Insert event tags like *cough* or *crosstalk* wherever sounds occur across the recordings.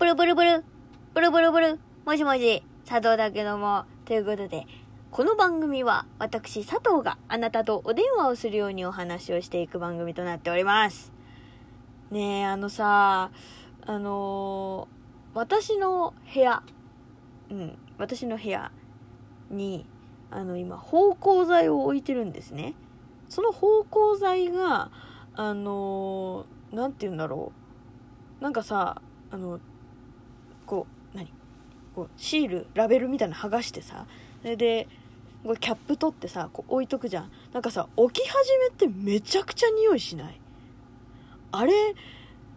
ブルブルブル、ブルブルブル、もしもし、佐藤だけども、ということで、この番組は私佐藤があなたとお電話をするようにお話をしていく番組となっております。ねえ、あのさ、あのー私の部屋、うん、私の部屋に、あの、今、芳香剤を置いてるんですね。その芳香剤が、あのーなんて言うんだろう。なんかさ、あの、こう、シール、ラベルみたいなの剥がしてさ、それで、こうキャップ取ってさ、こう置いとくじゃん。なんかさ、置き始めってめちゃくちゃ匂いしない？あれ、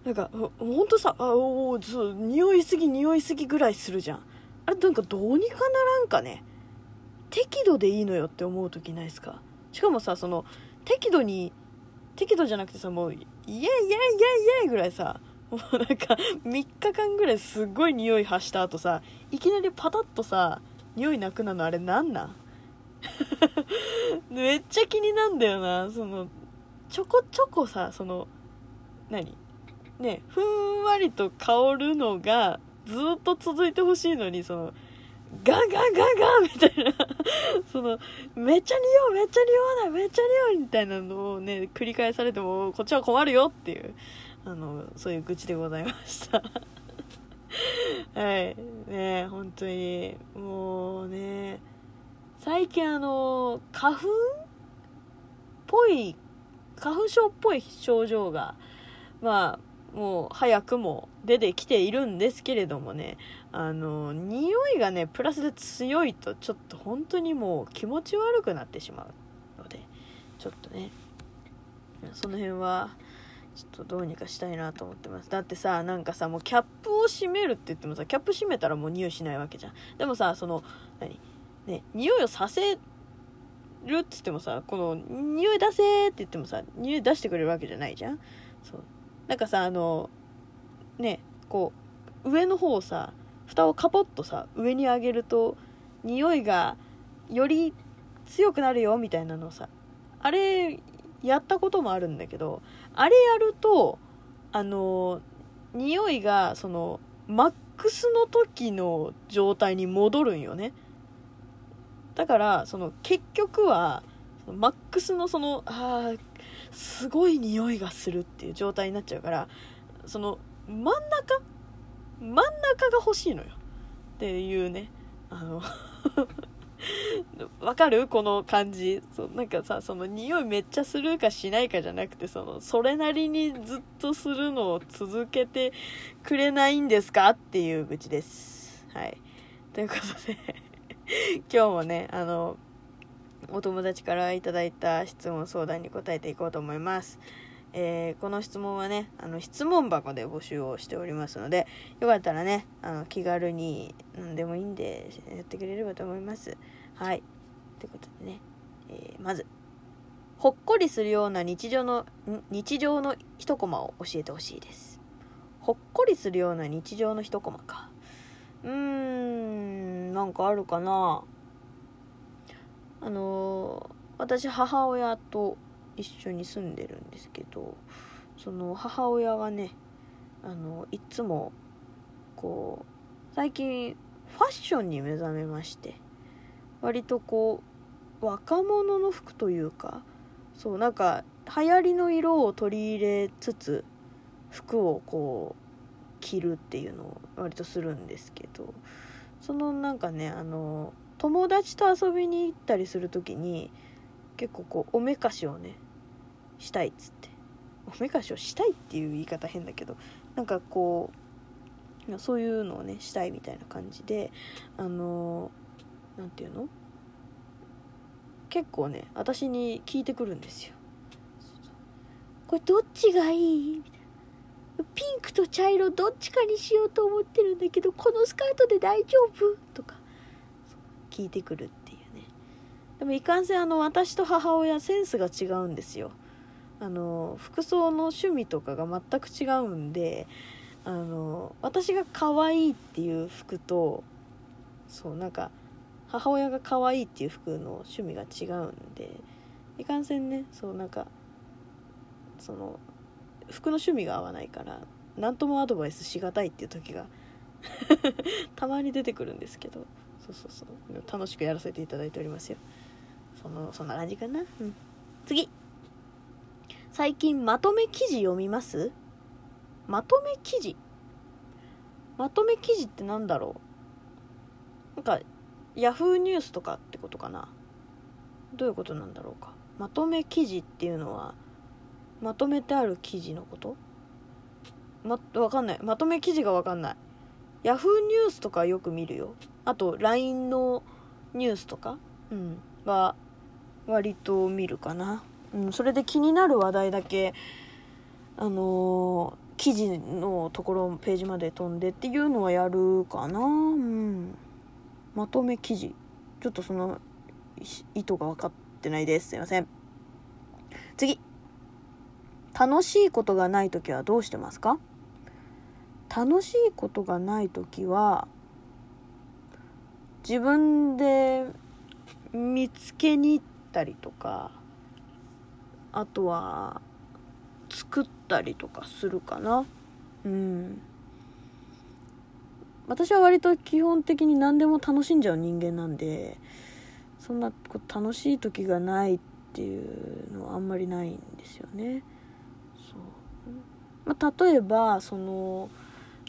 なんか、ほんとさ、あおーそう、匂いすぎ匂いすぎぐらいするじゃん。あれ、なんかどうにかならんかね？適度でいいのよって思う時ないですか？しかもさ、その、適度に、適度じゃなくてさ、もう、イエイイエイイエイイエイぐらいさ、もうなんか、3日間ぐらいすっごい匂い発した後さ、いきなりパタッとさ、匂いなくなるのあれなんなん？*laughs* めっちゃ気になんだよな、その、ちょこちょこさ、その、何？ね、ふんわりと香るのがずっと続いてほしいのに、その、ガンガンガンガンみたいな、*laughs* その、めっちゃ匂う、めっちゃ匂わない、めっちゃ匂うみたいなのをね、繰り返されても、こっちは困るよっていう、あの、そういう愚痴でございました。*laughs* はい。ね本当に、もうね、最近あの、花粉っぽい、花粉症っぽい症状が、まあ、もう早くも出てきているんですけれどもね、あの、匂いがね、プラスで強いとちょっと本当にもう気持ち悪くなってしまうので、ちょっとね、その辺は、ちょっとどうにかしたいなと思ってます。だってさ、なんかさ、もうキャップを閉めるって言ってもさ、キャップ閉めたらもう匂いしないわけじゃん。でもさ、その、何？ね、匂いをさせるっつってもさ、この、匂い出せって言ってもさ、匂い出してくれるわけじゃないじゃんそう。なんかさ、あの、ね、こう、上の方をさ、蓋をカポッとさ、上に上げると、匂いがより強くなるよみたいなのをさ、あれ、やったこともあるんだけど、あれやると、あの、匂いが、その、マックスの時の状態に戻るんよね。だから、その、結局は、そのマックスのその、あすごい匂いがするっていう状態になっちゃうから、その、真ん中？真ん中が欲しいのよ。っていうね。あの、*laughs* *laughs* わかる？この感じ。そうなんかさ、その匂いめっちゃするかしないかじゃなくて、その、それなりにずっとするのを続けてくれないんですかっていう愚痴です。はい。ということで、*laughs* 今日もね、あの、お友達からいただいた質問相談に答えていこうと思います。えーこの質問はね、あの、質問箱で募集をしておりますので、よかったらね、あの、気軽に何でもいいんで、やってくれればと思います。はい。ということでね、えーまず、ほっこりするような日常の、日常の一コマを教えてほしいです。ほっこりするような日常の一コマか。うーん、なんかあるかなあのー私母親と一緒に住んでるんですけどその母親がねあのいつもこう最近ファッションに目覚めまして割とこう若者の服というかそうなんか流行りの色を取り入れつつ服をこう着るっていうのを割とするんですけどそのなんかねあの友達と遊びに行ったりする時に結構こうおめかしをねしたいっつって。おめかしをしたいっていう言い方変だけどなんかこうそういうのをねしたいみたいな感じであのなんていうの？結構ね私に聞いてくるんですよ。これどっちがいい？みたいな。ピンクと茶色どっちかにしようと思ってるんだけどこのスカートで大丈夫？とか聞いてくるっていうね。でもいかんせんあの私と母親センスが違うんですよ。あの服装の趣味とかが全く違うんであの私が可愛いっていう服とそうなんか母親が可愛いっていう服の趣味が違うんでいかんせんねそうなんかその服の趣味が合わないから何ともアドバイスしがたいっていう時が *laughs* たまに出てくるんですけどそうそうそう。楽しくやらせていただいておりますよ。そのそんな感じかな。うん。次。最近まとめ記事読みます？まとめ記事？まとめ記事ってなんだろう？なんかヤフーニュースとかってことかな？どういうことなんだろうか？まとめ記事っていうのはまとめてある記事のこと？ま、わかんない。まとめ記事がわかんない。ヤフーニュースとかよく見るよ。あと、LINE のニュースとか、うん、は、割と見るかな。うん、それで気になる話題だけ、あのー、記事のところ、ページまで飛んでっていうのはやるかな。うん。まとめ記事。ちょっとその、意図が分かってないです。すいません。次。楽しいことがない時はどうしてますか？楽しいことがない時は自分で見つけに行ったりとかあとは作ったりとかするかな。うん。私は割と基本的に何でも楽しんじゃう人間なんでそんな楽しい時がないっていうのはあんまりないんですよね。そう、まあ、例えばその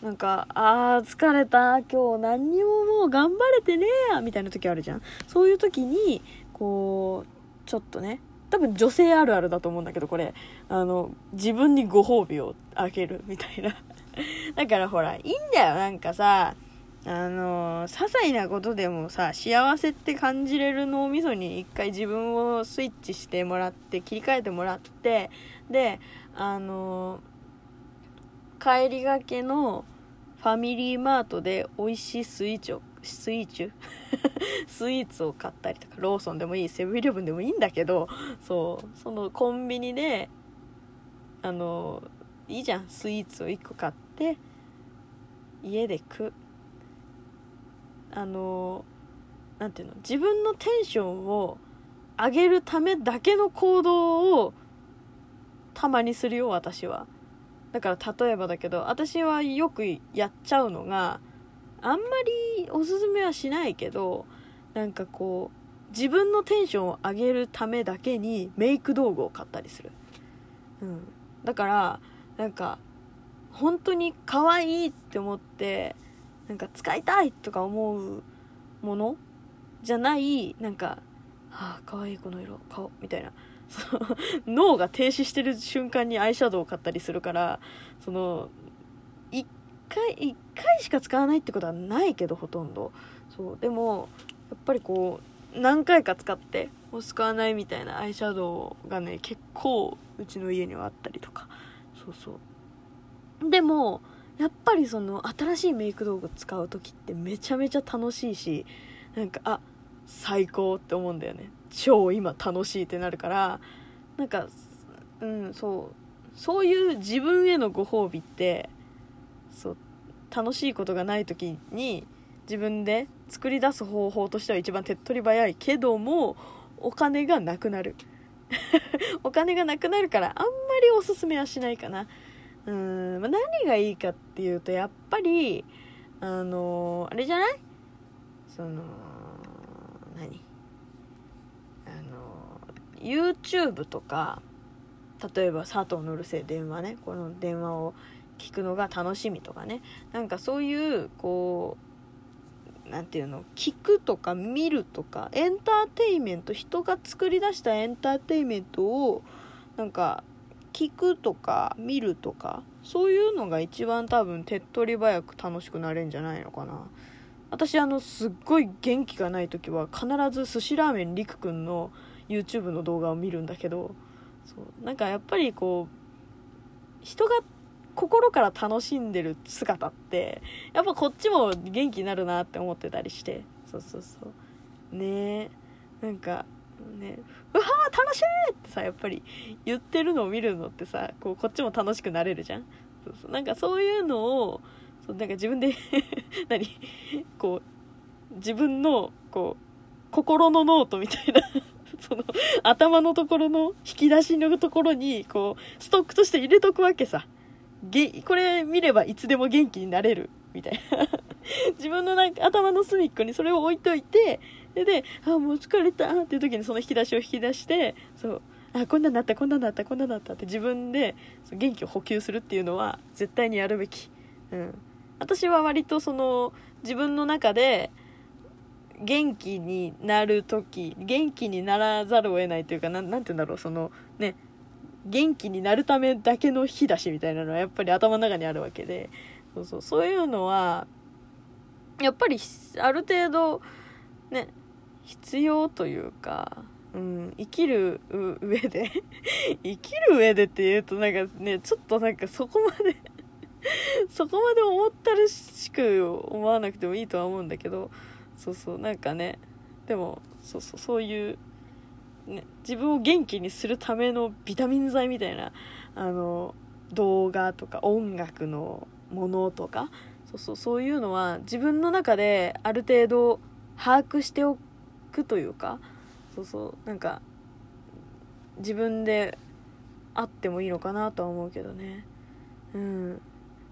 なんか、あー疲れた、今日何にももう頑張れてねえや、みたいな時あるじゃん。そういう時に、こう、ちょっとね、多分女性あるあるだと思うんだけど、これ、あの、自分にご褒美をあげる、みたいな。*laughs* だからほら、いいんだよ、なんかさ、あの、些細なことでもさ、幸せって感じれる脳みそに一回自分をスイッチしてもらって、切り替えてもらって、で、あの、帰りがけのファミリーマートで美味しいスイーツをスイーツ *laughs* スイーツを買ったりとかローソンでもいいセブンイレブンでもいいんだけどそうそのコンビニであのいいじゃんスイーツを1個買って家で食う。あの何ていうの自分のテンションを上げるためだけの行動をたまにするよ私は。だから例えばだけど私はよくやっちゃうのがあんまりおすすめはしないけどなんかこう自分のテンションを上げるためだけにメイク道具を買ったりする、うん、だからなんか本当に可愛いって思ってなんか使いたいとか思うもの？じゃないなんか「はあ可愛いこの色顔」みたいな。脳が停止してる瞬間にアイシャドウを買ったりするからその回1回しか使わないってことはないけどほとんど。そう。でもやっぱりこう何回か使ってもう使わないみたいなアイシャドウがね結構うちの家にはあったりとか。そうそう。でもやっぱりその新しいメイク道具使う時ってめちゃめちゃ楽しいしなんかあ最高って思うんだよね。超今楽しいってなるからなんかうんそう。そういう自分へのご褒美ってそう楽しいことがない時に自分で作り出す方法としては一番手っ取り早いけどもお金がなくなる。*laughs* お金がなくなるからあんまりおすすめはしないかな。うん、ま、何がいいかっていうとやっぱりあのあれじゃない？その何？あの YouTube とか例えば佐藤のるせ電話ね。この電話を聞くのが楽しみとかね。なんかそういうこう何て言うの聞くとか見るとかエンターテインメント人が作り出したエンターテインメントをなんか聞くとか見るとかそういうのが一番多分手っ取り早く楽しくなれんじゃないのかな。私あのすっごい元気がない時は必ず寿司ラーメンりくくんの YouTube の動画を見るんだけどそうなんかやっぱりこう人が心から楽しんでる姿ってやっぱこっちも元気になるなって思ってたりして。そうそうそう。ね。えなんかね。うわー楽しいってさやっぱり言ってるのを見るのってさこうこっちも楽しくなれるじゃん。そうそう。なんかそういうのをそうなんか自分で *laughs* 何？こう自分のこう心のノートみたいな *laughs* その、頭のところの引き出しのところに、こう、ストックとして入れとくわけさ。げこれ見ればいつでも元気になれる。みたいな。*laughs* 自分のなんか頭の隅っこにそれを置いといてでであもう疲れたっていう時にその引き出しを引き出してそうあこんなんなったこんなんなったこんなんなったって自分で元気を補給するっていうのは絶対にやるべき、うん、私は割とその自分の中で元気になる時元気にならざるを得ないというかなんなんて言うんだろうそのね元気になるためだけの引き出しみたいなのはやっぱり頭の中にあるわけで。そうそう。そういうのはやっぱりある程度ね必要というか、うん、生きる上で *laughs* 生きる上でっていうとなんかねちょっとなんかそこまで *laughs* そこまで思ったらしく思わなくてもいいとは思うんだけど。そうそう。なんかねでもそうそう。そういう、ね、自分を元気にするためのビタミン剤みたいなあの動画とか音楽のものとかそうそうそういうのは自分の中である程度把握しておくというかそうそうなんか自分であってもいいのかなとは思うけどね。うん。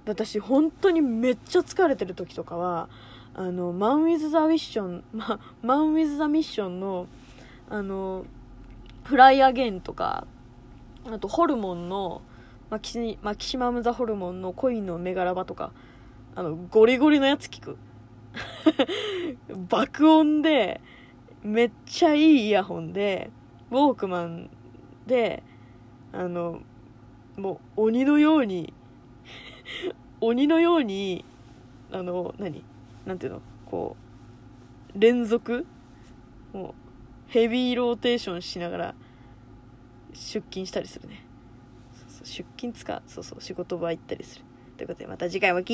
私本当にめっちゃ疲れてる時とかはあのマン・ウィズ・ザ・ミッション、ま、マン・ウィズ・ザ・ミッションのあのフライアゲンとかあとホルモンのマキシマキシマム・ザ・ホルモンの恋のメガラバとかあのゴリゴリのやつ聞く。*laughs* 爆音でめっちゃいいイヤホンでウォークマンであのもう鬼のように *laughs* 鬼のようにあの何？なんていうの？こう連続？もヘビーローテーションしながら出勤したりするね。そうそう出勤つかそうそう仕事場行ったりする。ということでまた次回も